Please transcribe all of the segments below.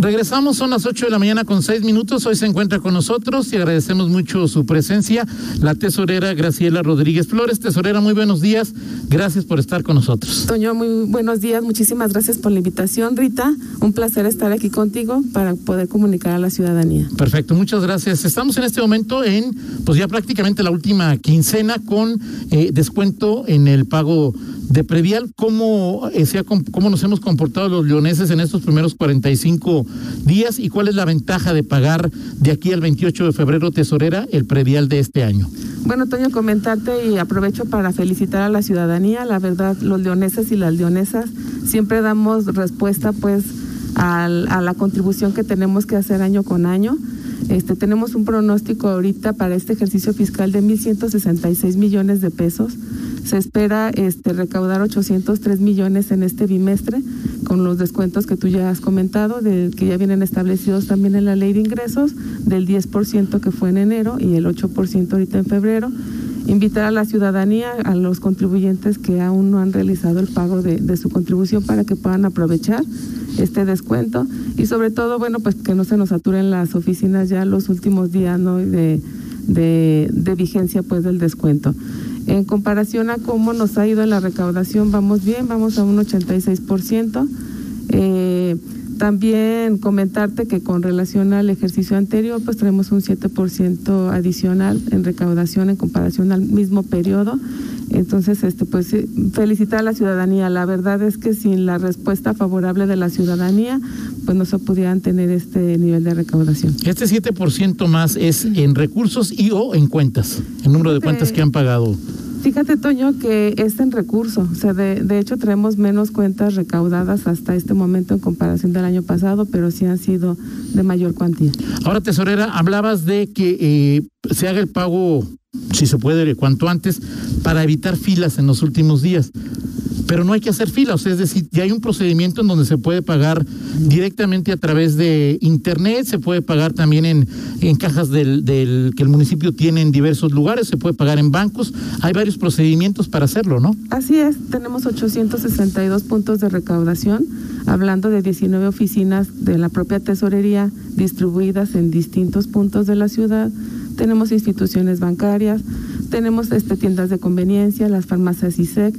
Regresamos, son las 8 de la mañana con 6 minutos. Hoy se encuentra con nosotros y agradecemos mucho su presencia la tesorera Graciela Rodríguez Flores. Tesorera, muy buenos días. Gracias por estar con nosotros. Toño, muy buenos días. Muchísimas gracias por la invitación, Rita. Un placer estar aquí contigo para poder comunicar a la ciudadanía. Perfecto, muchas gracias. Estamos en este momento en, pues ya prácticamente la última quincena con eh, descuento en el pago de previal. ¿Cómo, eh, ¿Cómo nos hemos comportado los leoneses en estos primeros 45 días y cuál es la ventaja de pagar de aquí al 28 de febrero, tesorera, el previal de este año? Bueno, Toño, comentarte y aprovecho para felicitar a la ciudadanía. La verdad, los leoneses y las leonesas siempre damos respuesta, pues, a la contribución que tenemos que hacer año con año. Este, tenemos un pronóstico ahorita para este ejercicio fiscal de 1.166 millones de pesos. Se espera este, recaudar 803 millones en este bimestre con los descuentos que tú ya has comentado, de, que ya vienen establecidos también en la ley de ingresos, del 10% que fue en enero y el 8% ahorita en febrero. Invitar a la ciudadanía, a los contribuyentes que aún no han realizado el pago de, su contribución para que puedan aprovechar este descuento y sobre todo, bueno, pues que no se nos saturen las oficinas ya los últimos días ¿no? de, de, de vigencia pues del descuento. En comparación a cómo nos ha ido la recaudación, vamos bien, vamos a un 86%. Eh, también comentarte que con relación al ejercicio anterior, pues tenemos un 7% adicional en recaudación en comparación al mismo periodo. Entonces, este, pues felicitar a la ciudadanía. La verdad es que sin la respuesta favorable de la ciudadanía, pues no se pudieran tener este nivel de recaudación. Este 7% más es en recursos y o en cuentas, el número de cuentas que han pagado. Fíjate, Toño, que es en recurso. O sea, de, de hecho, traemos menos cuentas recaudadas hasta este momento en comparación del año pasado, pero sí han sido de mayor cuantía. Ahora, tesorera, hablabas de que eh, se haga el pago, si se puede, cuanto antes, para evitar filas en los últimos días. Pero no hay que hacer filas, es decir, ya hay un procedimiento en donde se puede pagar directamente a través de Internet, se puede pagar también en, en cajas del que el municipio tiene en diversos lugares, se puede pagar en bancos, hay varios procedimientos para hacerlo, ¿no? Así es, tenemos 862 puntos de recaudación, hablando de 19 oficinas de la propia tesorería distribuidas en distintos puntos de la ciudad. Tenemos instituciones bancarias, tenemos este, tiendas de conveniencia, las farmacias ISEC,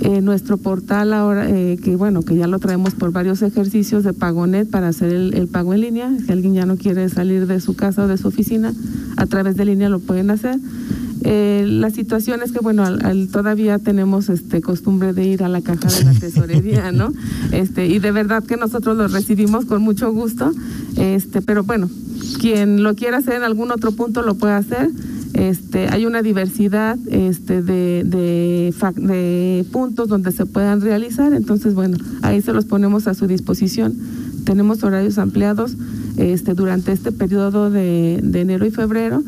eh, nuestro portal ahora, eh, que bueno, que ya lo traemos por varios ejercicios de Pagonet para hacer el, el pago en línea. Si alguien ya no quiere salir de su casa o de su oficina, a través de línea lo pueden hacer. Eh, la situación es que, bueno, al, al- todavía tenemos este costumbre de ir a la caja de la tesorería, ¿no? Este, y de verdad que nosotros lo recibimos con mucho gusto, este, pero bueno, quien lo quiera hacer en algún otro punto lo puede hacer. Este, hay una diversidad este, de, puntos donde se puedan realizar, entonces, bueno, ahí se los ponemos a su disposición. Tenemos horarios ampliados este, durante este periodo de, enero y febrero.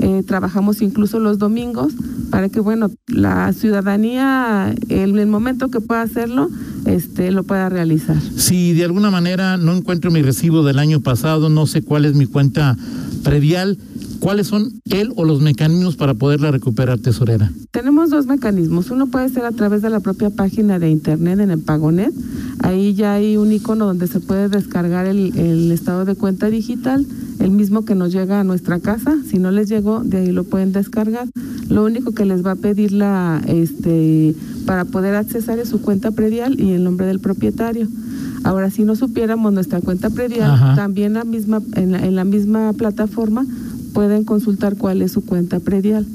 Eh, trabajamos incluso los domingos para que, bueno, la ciudadanía, en el momento que pueda hacerlo, este, lo pueda realizar. Si de alguna manera no encuentro mi recibo del año pasado, no sé cuál es mi cuenta predial, ¿cuáles son él o los mecanismos para poderla recuperar, tesorera? Tenemos dos mecanismos. Uno puede ser a través de la propia página de internet en el Pagonet. Ahí ya hay un icono donde se puede descargar el, el estado de cuenta digital, el mismo que nos llega a nuestra casa. Si no les llegó, de ahí lo pueden descargar. Lo único que les va a pedir la, este, para poder accesar es su cuenta predial y el nombre del propietario. Ahora, si no supiéramos nuestra cuenta predial, Ajá. también la misma, en, la, en la misma plataforma pueden consultar cuál es su cuenta predial.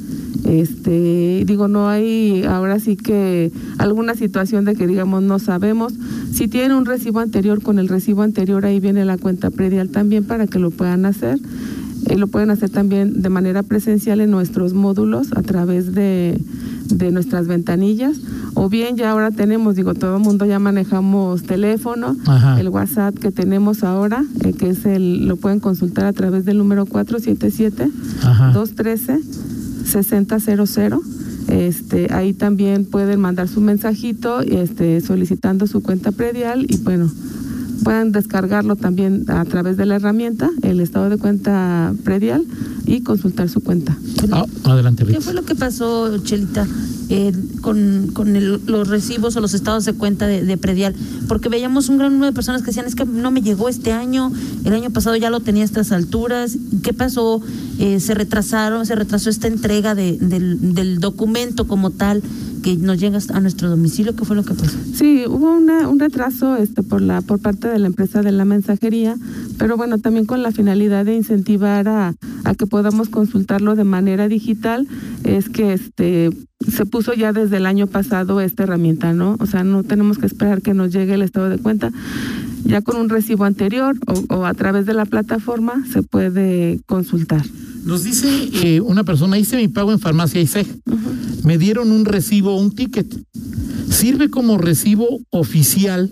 Este, digo, no hay ahora sí que alguna situación de que digamos no sabemos. Si tienen un recibo anterior, con el recibo anterior ahí viene la cuenta predial también para que lo puedan hacer. Eh, lo pueden hacer también de manera presencial en nuestros módulos a través de, de nuestras ventanillas. O bien ya ahora tenemos, digo, todo el mundo ya manejamos teléfono, Ajá. el WhatsApp que tenemos ahora, eh, que es el, lo pueden consultar a través del número 477 Ajá. 213 6000. Este, ahí también pueden mandar su mensajito este, solicitando su cuenta predial y bueno, pueden descargarlo también a través de la herramienta, el estado de cuenta predial y consultar su cuenta. Ah, adelante, ¿Qué fue lo que pasó, Chelita, eh, con, con el- los recibos o los estados de cuenta de, de predial? Porque veíamos un gran número de personas que decían, es que no me llegó este año, el año pasado ya lo tenía a estas alturas. ¿Qué pasó? Eh, ¿Se retrasaron, se retrasó esta entrega de- del, del documento como tal que nos llega a nuestro domicilio? ¿Qué fue lo que pasó? Sí, hubo una, un retraso este, por, la, por parte de la empresa de la mensajería, pero bueno, también con la finalidad de incentivar a, a que podamos consultarlo de manera digital, es que este se puso ya desde el año pasado esta herramienta, ¿no? O sea, no tenemos que esperar que nos llegue el estado de cuenta. Ya con un recibo anterior o, o a través de la plataforma se puede consultar. Nos dice eh, una persona, hice mi pago en farmacia ISEG. Me dieron un recibo, un ticket. ¿Sirve como recibo oficial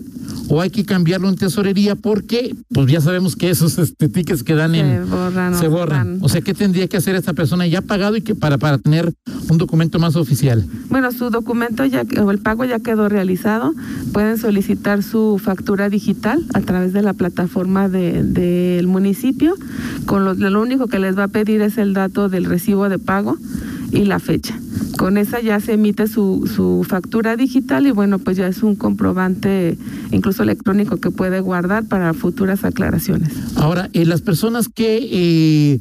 o hay que cambiarlo en tesorería? Porque, pues ya sabemos que esos este, tickets que dan Se en... borran. se borran. O sea, ¿qué tendría que hacer esta persona ya pagado y que para, para tener un documento más oficial? Bueno, su documento ya o el pago ya quedó realizado. Pueden solicitar su factura digital a través de la plataforma de- del municipio. Con lo, lo único que les va a pedir es el dato del recibo de pago y la fecha. Con esa ya se emite su, su factura digital y bueno, pues ya es un comprobante incluso electrónico que puede guardar para futuras aclaraciones. Ahora, eh, las personas que eh,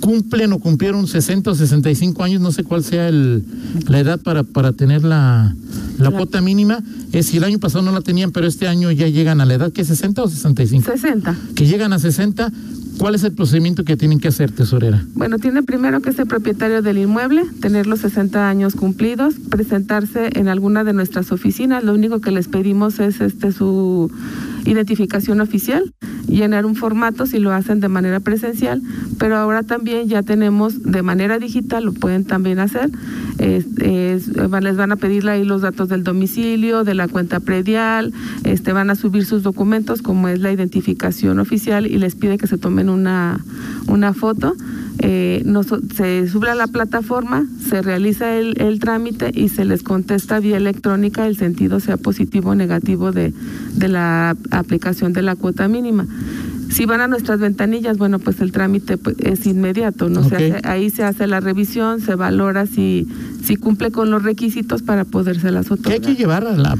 cumplen o cumplieron 60 o 65 años, no sé cuál sea el, la edad para, para tener la, la cuota mínima, es si el año pasado no la tenían, pero este año ya llegan a la edad que es 60 o 65. 60. Que llegan a 60, ¿cuál es el procedimiento que tienen que hacer, tesorera? Bueno, tiene primero que ser propietario del inmueble, tener los 60 años cumplidos, presentarse en alguna de nuestras oficinas. Lo único que les pedimos es este su identificación oficial, llenar un formato si lo hacen de manera presencial, pero ahora también ya tenemos de manera digital, lo pueden también hacer. Es- es- les van a pedir ahí los datos del domicilio, de la cuenta predial, este, van a subir sus documentos como es la identificación oficial y les pide que se tomen una, una foto. Eh, noso- se sube a la plataforma, se realiza el, el trámite y se les contesta vía electrónica el sentido sea positivo o negativo de, de la aplicación de la cuota mínima. Si van a nuestras ventanillas, bueno, pues el trámite pues, es inmediato, ¿no? Se hace- ahí se hace la revisión, se valora si, si cumple con los requisitos para podérselas ¿Qué hay otorgar. que llevar a la,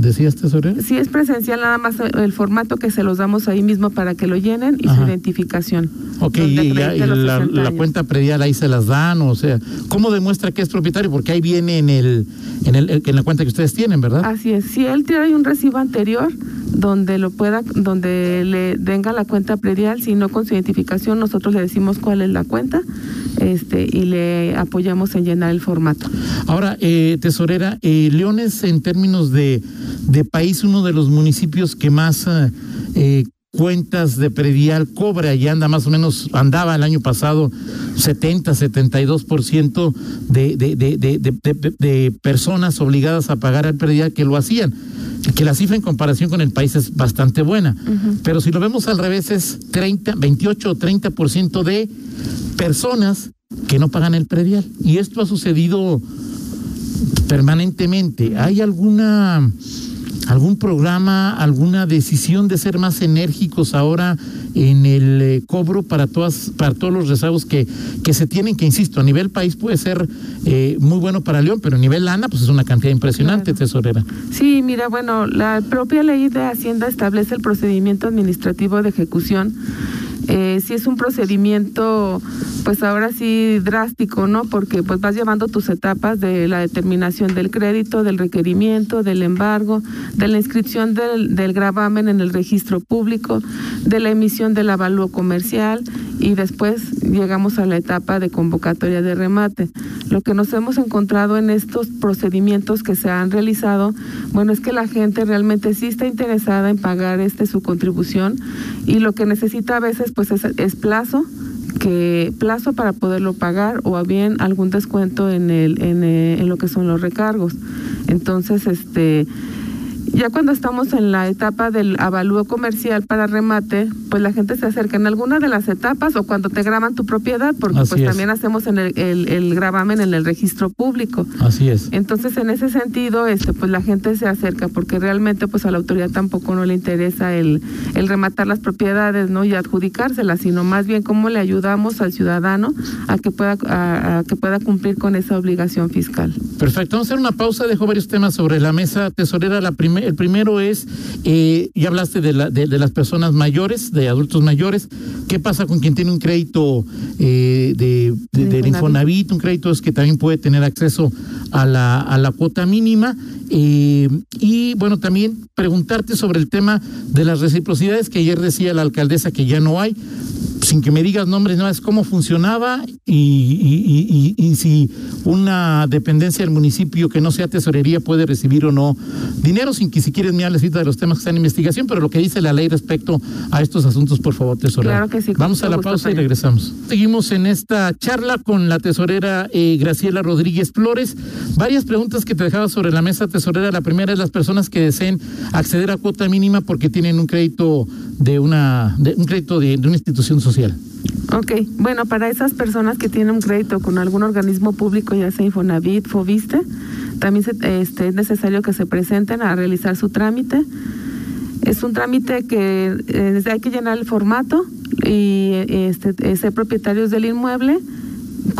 decías, tesorera? Si es presencial, nada más el formato que se los damos ahí mismo para que lo llenen y su identificación. Ok, y, ya- y la, 60 la cuenta predial ahí se las dan, o sea, ¿cómo demuestra que es propietario? Porque ahí viene en el, en el, en la cuenta que ustedes tienen, ¿verdad? Así es. Si él tiene un recibo anterior donde lo pueda, donde le venga la cuenta predial, si no con su identificación, nosotros le decimos cuál es la cuenta, este, y le apoyamos en llenar el formato. Ahora, eh, tesorera, eh, León es en términos de, de país uno de los municipios que más eh, cuentas de predial cobra y anda más o menos, andaba el año pasado 70, 72% de, de, de, de, de, personas obligadas a pagar al predial que lo hacían. Que la cifra en comparación con el país es bastante buena. Pero si lo vemos al revés, es 30, 28 o 30% de personas que no pagan el predial. Y esto ha sucedido permanentemente. ¿Hay alguna algún programa, alguna decisión de ser más enérgicos ahora en el eh, cobro para todas para todos los rezagos que que se tienen que insisto a nivel país puede ser eh, muy bueno para León pero a nivel ANA pues es una cantidad impresionante Claro. tesorera Sí, mira, bueno, la propia ley de Hacienda establece el procedimiento administrativo de ejecución. Eh, si es un procedimiento, pues ahora sí drástico, ¿no? Porque pues vas llevando tus etapas de la determinación del crédito, del requerimiento, del embargo, de la inscripción del, del gravamen en el registro público, de la emisión del avalúo comercial y después llegamos a la etapa de convocatoria de remate. Lo que nos hemos encontrado en estos procedimientos que se han realizado, bueno, es que la gente realmente sí está interesada en pagar este su contribución y lo que necesita a veces pues es, es plazo que plazo para poderlo pagar o bien algún descuento en el en, eh, en lo que son los recargos. Entonces, este Ya cuando estamos en la etapa del avalúo comercial para remate, pues la gente se acerca en alguna de las etapas o cuando te graban tu propiedad, porque Así pues es. también hacemos en el, el, el gravamen en el registro público. Así es. Entonces, en ese sentido, este, pues la gente se acerca porque realmente, pues a la autoridad tampoco no le interesa el, el rematar las propiedades, ¿no? Y adjudicárselas, sino más bien cómo le ayudamos al ciudadano a que pueda, a, a que pueda cumplir con esa obligación fiscal. Perfecto, vamos a hacer una pausa, dejo varios temas sobre la mesa tesorera. La prime- el primero es, eh, ya hablaste de, la, de, de las personas mayores, de adultos mayores, ¿qué pasa con quien tiene un crédito eh, de, de- Infonavit? Un crédito es que también puede tener acceso a la, a la cuota mínima. eh, y bueno, también preguntarte sobre el tema de las reciprocidades que ayer decía la alcaldesa que ya no hay sin que me digas nombres, no es cómo funcionaba y, y- y- y- y si una dependencia del municipio que no sea tesorería puede recibir o no dinero, sin que si quieres me hables de los temas que están en investigación, pero lo que dice la ley respecto a estos asuntos, por favor, tesorera. Claro que sí, Vamos a la pausa y regresamos. Seguimos en esta charla con la tesorera eh, Graciela Rodríguez Flores. Varias preguntas que te dejaba sobre la mesa, tesorera. La primera es las personas que deseen acceder a cuota mínima porque tienen un crédito de una, de, un crédito de, de una institución social. Ok, bueno, para esas personas que tienen un crédito con algún organismo público, ya sea Infonavit, Foviste, también se- este, es necesario que se presenten a realizar su trámite. Es un trámite que eh, hay que llenar el formato y este, eh, ser propietarios del inmueble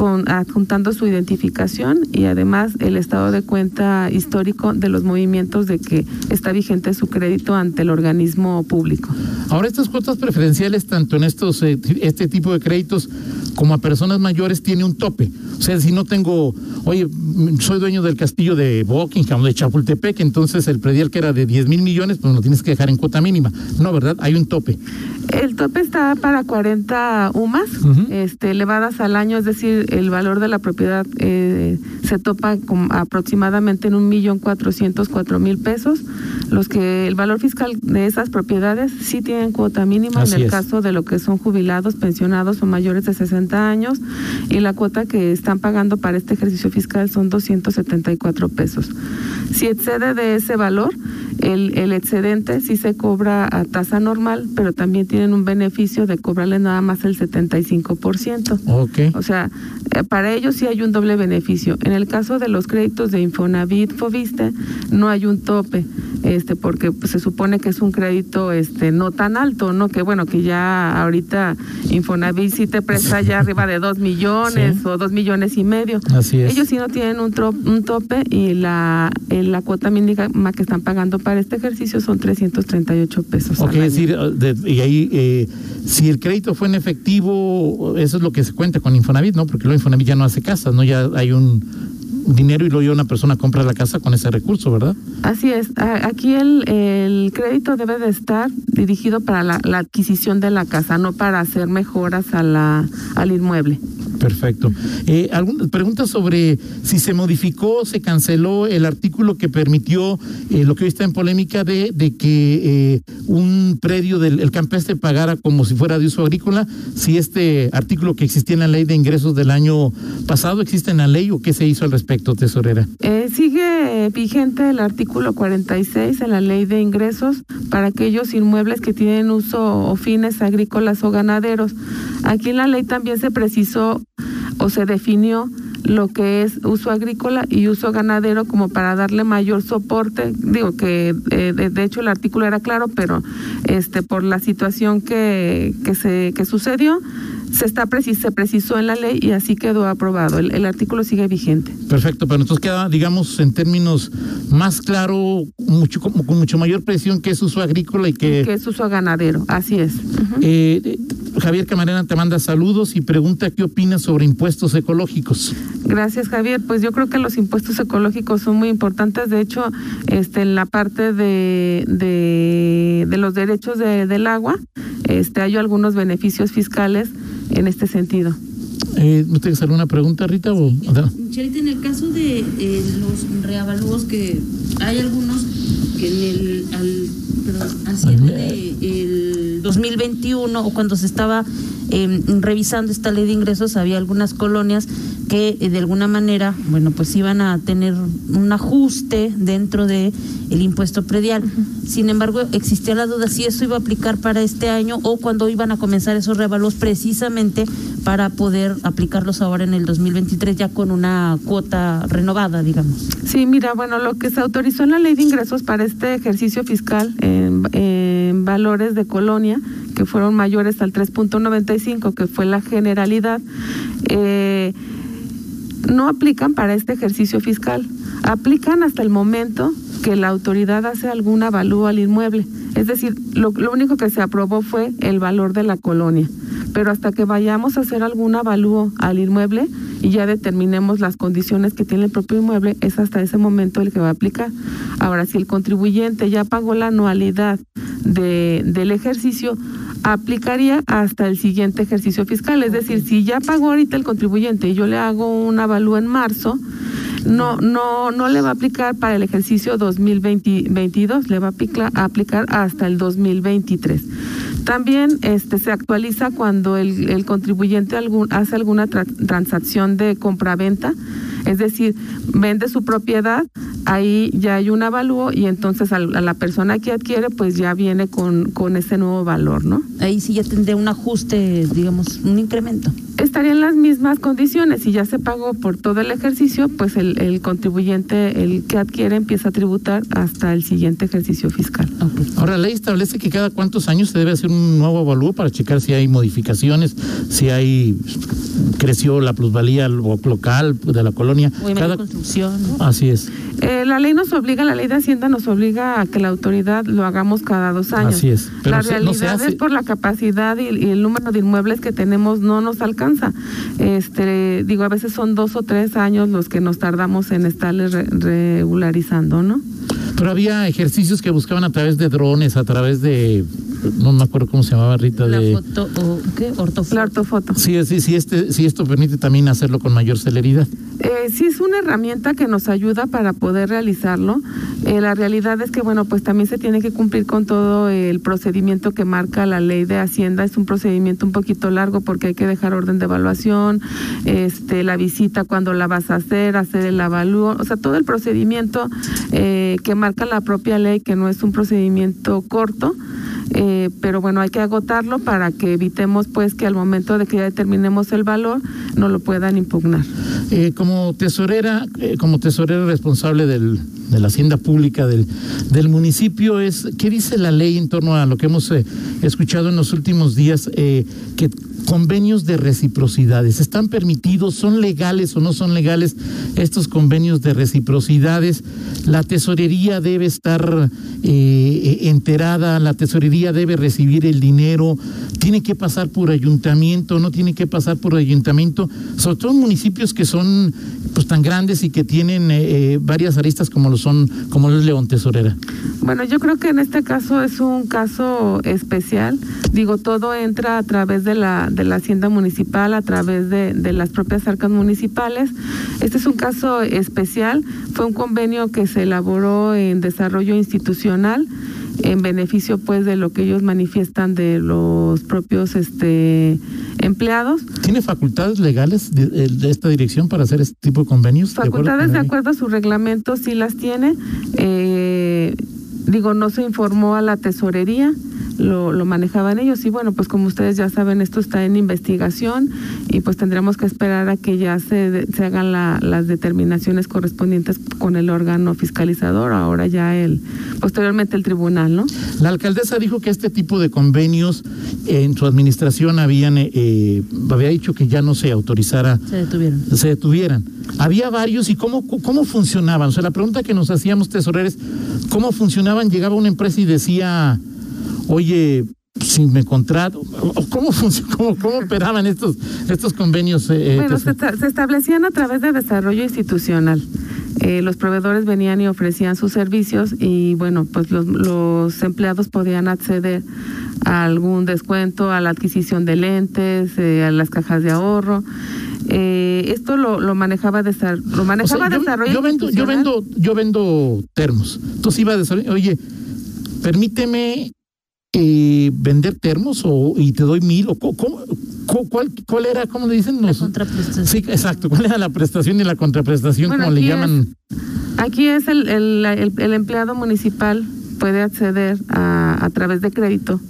con adjuntando su identificación y además el estado de cuenta histórico de los movimientos de que está vigente su crédito ante el organismo público. Ahora estas cuotas preferenciales, tanto en estos eh, este tipo de créditos como a personas mayores, tiene un tope. O sea, si no tengo, oye, mm, soy dueño del castillo de Buckingham de Chapultepec, entonces el predial que era de 10 mil millones, pues lo tienes que dejar en cuota mínima. No, ¿verdad? Hay un tope. El tope está para 40 UMAS Ujú. este, elevadas al año, es decir, el valor de la propiedad eh, se topa con aproximadamente en un millón cuatrocientos cuatro mil pesos. Los que el valor fiscal de esas propiedades sí tienen cuota mínima Así en el es. caso de lo que son jubilados, pensionados o mayores de 60 años y la cuota que están pagando para este ejercicio fiscal son 274 pesos. Si excede de ese valor, el, el excedente sí se cobra a tasa normal, pero también tienen un beneficio de cobrarle nada más el 75%. Ok. O sea, eh, para ellos sí hay un doble beneficio. En el caso de los créditos de Infonavit, Foviste, no hay un tope, este, porque pues, se supone que es un crédito, este, no tan alto, ¿no? Que bueno, que ya ahorita Infonavit sí te presta ya arriba de dos millones Sí. o dos millones y medio. Así es. Ellos sí no tienen un, tro- un tope y la, eh, la cuota mínima que están pagando para este ejercicio son 338 pesos. Ok, es decir, de- y ahí, eh, si el crédito fue en efectivo, eso es lo que se cuenta con Infonavit, ¿no? Porque luego Infonavit ya no hace casas, ¿no? Ya hay un dinero y luego una persona compra la casa con ese recurso, ¿verdad? Así es, aquí el, el crédito debe de estar dirigido para la, adquisición de la casa, no para hacer mejoras a al inmueble. Perfecto. Eh, algunas preguntas sobre si se modificó, se canceló el artículo que permitió eh, lo que hoy está en polémica de, de que eh, un predio del el campestre pagara como si fuera de uso agrícola. Si este artículo que existía en la ley de ingresos del año pasado existe en la ley o qué se hizo al respecto, tesorera. Eh, sigue vigente el artículo 46 en la ley de ingresos para aquellos inmuebles que tienen uso o fines agrícolas o ganaderos. Aquí en la ley también se precisó o se definió lo que es uso agrícola y uso ganadero como para darle mayor soporte. Digo que eh, de, de hecho el artículo era claro, pero este por la situación que, que se que sucedió se está precis- se precisó en la ley y así quedó aprobado. El, el artículo sigue vigente. Perfecto, pero entonces queda, digamos, en términos más claro, mucho, como- con mucho mayor presión que es uso agrícola y que que es uso ganadero, así es. Eh, Javier Camarena te manda saludos y pregunta qué opinas sobre impuestos ecológicos. Gracias, Javier. Pues yo creo que los impuestos ecológicos son muy importantes. De hecho, este, en la parte de, de, de los derechos de- del agua, este, hay algunos beneficios fiscales en este sentido. Eh, ¿No tienes alguna pregunta, Rita? O, Chelita, en el caso de eh, los reavalúos que hay algunos que en el al, perdón, de el 2021 o cuando se estaba eh, revisando esta ley de ingresos había algunas colonias que eh, de alguna manera, bueno, pues iban a tener un ajuste dentro de el impuesto predial. Sin embargo, existía la duda si eso iba a aplicar para este año o cuando iban a comenzar esos revalos precisamente para poder aplicarlos ahora en el 2023 ya con una cuota renovada, digamos. Sí, mira, bueno, lo que se autorizó en la ley de ingresos para este ejercicio fiscal en, valores de colonia, que fueron mayores al 3.95, que fue la generalidad, eh, no aplican para este ejercicio fiscal. Aplican hasta el momento que la autoridad hace algún avalúo al inmueble. Es decir, lo, lo único que se aprobó fue el valor de la colonia. Pero hasta que vayamos a hacer algún avalúo al inmueble y ya determinemos las condiciones que tiene el propio inmueble, es hasta ese momento el que va a aplicar. Ahora, si el contribuyente ya pagó la anualidad de, del ejercicio, aplicaría hasta el siguiente ejercicio fiscal. Es decir, si ya pagó ahorita el contribuyente y yo le hago un avalúo en marzo, no, no, no le va a aplicar para el ejercicio 2022, le va a aplicar, a aplicar hasta el 2023. También este, se actualiza cuando el, el contribuyente hace alguna tra transacción de compraventa, es decir, vende su propiedad, ahí ya hay un avalúo y entonces a la persona que adquiere pues ya viene con, con ese nuevo valor, ¿no? Ahí sí ya tendría un ajuste, digamos, un incremento. Estaría en las mismas condiciones, si ya se pagó por todo el ejercicio, pues el, el contribuyente, el que adquiere, empieza a tributar hasta el siguiente ejercicio fiscal. Okay. Ahora, la ley establece que cada cuántos años se debe hacer un nuevo avalúo para checar si hay modificaciones, si hay creció la plusvalía local de la colonia. Cada... construcción. ¿no? Así es. Eh, la ley nos obliga, la ley de Hacienda nos obliga a que la autoridad lo hagamos cada dos años. Así es. Pero la se, realidad no se hace... es por la capacidad y, y, el número de inmuebles que tenemos no nos alcanza. Este, digo, a veces son dos o tres años los que nos tardamos en estarles re regularizando, ¿no? Pero había ejercicios que buscaban a través de drones, a través de no me acuerdo cómo se llamaba Rita la de foto o qué ortofoto. La ortofoto. Sí, sí, sí, este, sí, esto permite también hacerlo con mayor celeridad. Eh, sí es una herramienta que nos ayuda para poder realizarlo. Eh, la realidad es que bueno, pues también se tiene que cumplir con todo el procedimiento que marca la ley de Hacienda. Es un procedimiento un poquito largo porque hay que dejar orden de evaluación, este, la visita cuando la vas a hacer, hacer el avalúo, o sea, todo el procedimiento eh, que marca la propia ley, que no es un procedimiento corto. Eh, pero bueno, hay que agotarlo para que evitemos pues que al momento de que ya determinemos el valor no lo puedan impugnar. Eh, como tesorera, eh, como tesorera responsable del, de la hacienda pública del, del municipio, es ¿qué dice la ley en torno a lo que hemos escuchado en los últimos días? que convenios de reciprocidades. ¿Están permitidos? ¿Son legales o no son legales estos convenios de reciprocidades? La tesorería debe estar eh, enterada, la tesorería debe recibir el dinero, tiene que pasar por ayuntamiento, no tiene que pasar por ayuntamiento, sobre todo en municipios que son pues tan grandes y que tienen eh, varias aristas como lo son, como lo León Tesorera. Bueno, yo creo que en este caso es un caso especial. Digo, todo entra a través de la la hacienda municipal a través de, de, las propias arcas municipales. Este es un caso especial, fue un convenio que se elaboró en desarrollo institucional en beneficio pues de lo que ellos manifiestan de los propios este empleados. ¿Tiene facultades legales de, de esta dirección para hacer este tipo de convenios? Facultades de acuerdo, de acuerdo a su reglamento sí las tiene. Eh, digo, no se informó a la tesorería lo, lo manejaban ellos. Y bueno, pues como ustedes ya saben, esto está en investigación y pues tendremos que esperar a que ya se, se hagan la, las determinaciones correspondientes con el órgano fiscalizador, ahora ya el, posteriormente el tribunal, ¿no? La alcaldesa dijo que este tipo de convenios en su administración habían, eh, había dicho que ya no se autorizara. Se detuvieron. Se detuvieran. Había varios y cómo, cómo funcionaban. O sea, la pregunta que nos hacíamos tesoreros, ¿cómo funcionaban? Llegaba una empresa y decía, oye, si me contrato, ¿cómo, cómo, cómo operaban estos, estos convenios? Eh, bueno, se, se, establecían a través de desarrollo institucional. Eh, los proveedores venían y ofrecían sus servicios y bueno, pues los, los empleados podían acceder a algún descuento, a la adquisición de lentes, eh, a las cajas de ahorro. Eh, esto lo, lo manejaba, desar lo manejaba o sea, yo, desarrollo yo vendo, yo vendo, yo vendo termos. Entonces iba a desarrollo, oye, permíteme eh, vender termos o y te doy mil o cómo- cuál, cuál era, cómo le dicen? La Nos- contraprestación. Sí, exacto. ¿Cuál era la prestación y la contraprestación, Bueno, como le es- llaman? Aquí es el, el, el- el empleado municipal puede acceder a, a través de crédito.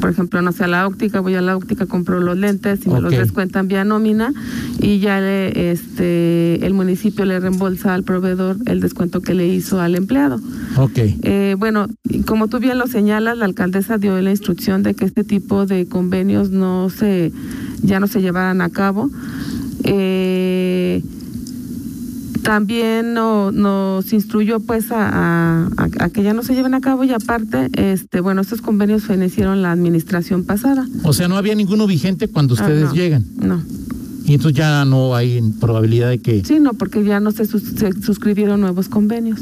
Por ejemplo, no sé, a la óptica, voy a la óptica, compro los lentes y me los descuentan vía nómina y ya le, este, el municipio le reembolsa al proveedor el descuento que le hizo al empleado. Ok. Eh, bueno, como tú bien lo señalas, la alcaldesa dio la instrucción de que este tipo de convenios no se, ya no se llevaran a cabo. Eh, también no- nos instruyó pues a, a- que ya no se lleven a cabo y aparte, este, bueno, estos convenios fenecieron la administración pasada. O sea, no había ninguno vigente cuando Ah, ustedes no, llegan. No, Y entonces ya no hay probabilidad de que. sí, no, porque ya no se, sus- se suscribieron nuevos convenios.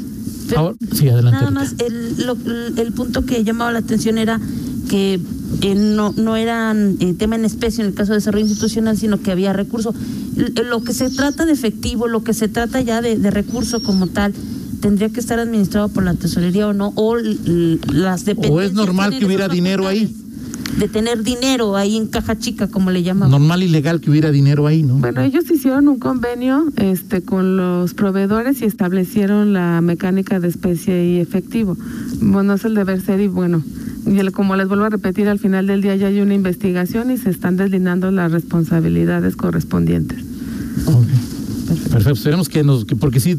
Ahora- sí, adelante. Nada más, el, lo- el punto que llamaba la atención era que eh, no, no eran eh, tema en especie en el caso de desarrollo institucional, sino que había recurso. Lo que se trata de efectivo, lo que se trata ya de, de recurso como tal, tendría que estar administrado por la tesorería o no, o las dependencias. O es normal que hubiera dinero ahí. De tener dinero ahí en caja chica, como le llaman. Normal y legal que hubiera dinero ahí, ¿no? Bueno, ellos hicieron un convenio este, con los proveedores y establecieron la mecánica de especie y efectivo. Bueno, es el deber ser y bueno, como les vuelvo a repetir, al final del día ya hay una investigación y se están deslindando las responsabilidades correspondientes. Ok. Perfecto. Esperemos que nos. Que, porque sí,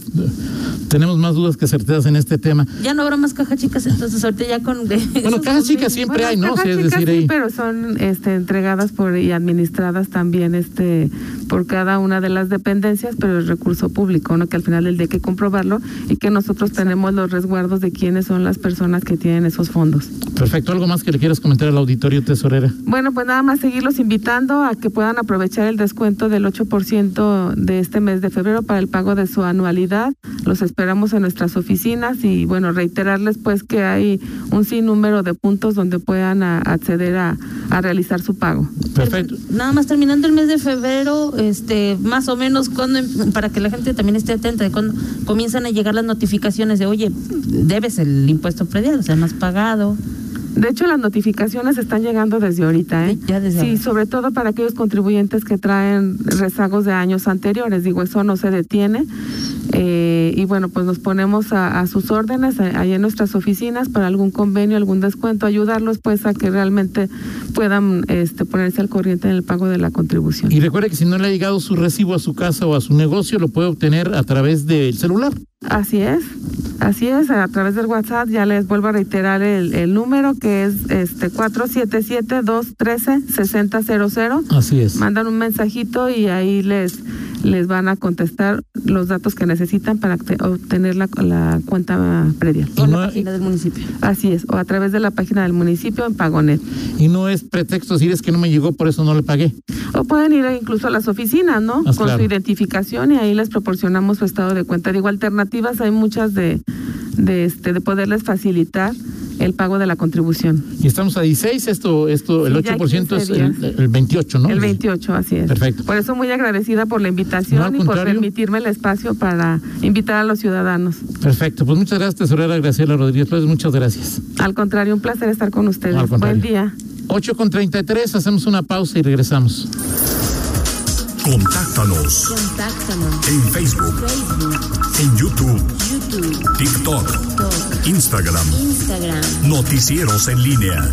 tenemos más dudas que certezas en este tema. Ya no habrá más cajas chicas, entonces ahorita ya con. Bueno, cajas chicas siempre hay, ¿no? Cajas es chicas sí, ahí. pero son este, entregadas por y administradas también este por cada una de las dependencias, pero es recurso público, ¿no? Que al final del día hay que comprobarlo y que nosotros tenemos los resguardos de quiénes son las personas que tienen esos fondos. Perfecto. ¿Algo más que le quieras comentar al auditorio tesorera? Bueno, pues nada más seguirlos invitando a que puedan aprovechar el descuento del 8% de este mes de febrero para el pago de su anualidad. Los esperamos en nuestras oficinas y bueno, reiterarles pues que hay un sinnúmero de puntos donde puedan a- acceder a, a realizar su pago. Perfecto. Nada más terminando el mes de febrero, este, más o menos cuando, para que la gente también esté atenta de cuando comienzan a llegar las notificaciones de, oye, debes el impuesto predial, o sea, no has pagado. De hecho, las notificaciones están llegando desde ahorita, ¿eh? Ya desde sí, sobre todo para aquellos contribuyentes que traen rezagos de años anteriores. Digo, eso no se detiene. Eh, y bueno, pues nos ponemos a, sus órdenes a- ahí en nuestras oficinas para algún convenio, algún descuento, ayudarlos pues a que realmente puedan este, ponerse al corriente en el pago de la contribución. Y recuerde que si no le ha llegado su recibo a su casa o a su negocio, lo puede obtener a través del celular. Así es, así es, a través del WhatsApp ya les vuelvo a reiterar el, el número que es este 477-213-6000. Así es. Mandan un mensajito y ahí les, les van a contestar los datos que necesitan para te- obtener la, la cuenta previa. O no- la página del municipio. Así es, o a través de la página del municipio en Pagonet. Y no es pretexto decir es que no me llegó, por eso no le pagué. O pueden ir incluso a las oficinas, ¿no? Ah, Con claro. su identificación y ahí les proporcionamos su estado de cuenta. Digo, hay muchas de, de, este, de poderles facilitar el pago de la contribución. Y estamos a 16, esto, esto, el Sí, ya 8% es 15 el, el 28, ¿no? El 28, así es. Perfecto. Por eso muy agradecida por la invitación No, y por permitirme el espacio para invitar a los ciudadanos. Perfecto. Pues muchas gracias, tesorera Graciela Rodríguez Flores. Muchas gracias. Al contrario, un placer estar con ustedes. No, al contrario. Buen día. 8 con 33, hacemos una pausa y regresamos. Contáctanos Contáctanos. en Facebook, Facebook, en YouTube, YouTube, TikTok, TikTok, Instagram. Instagram. Noticieros en línea.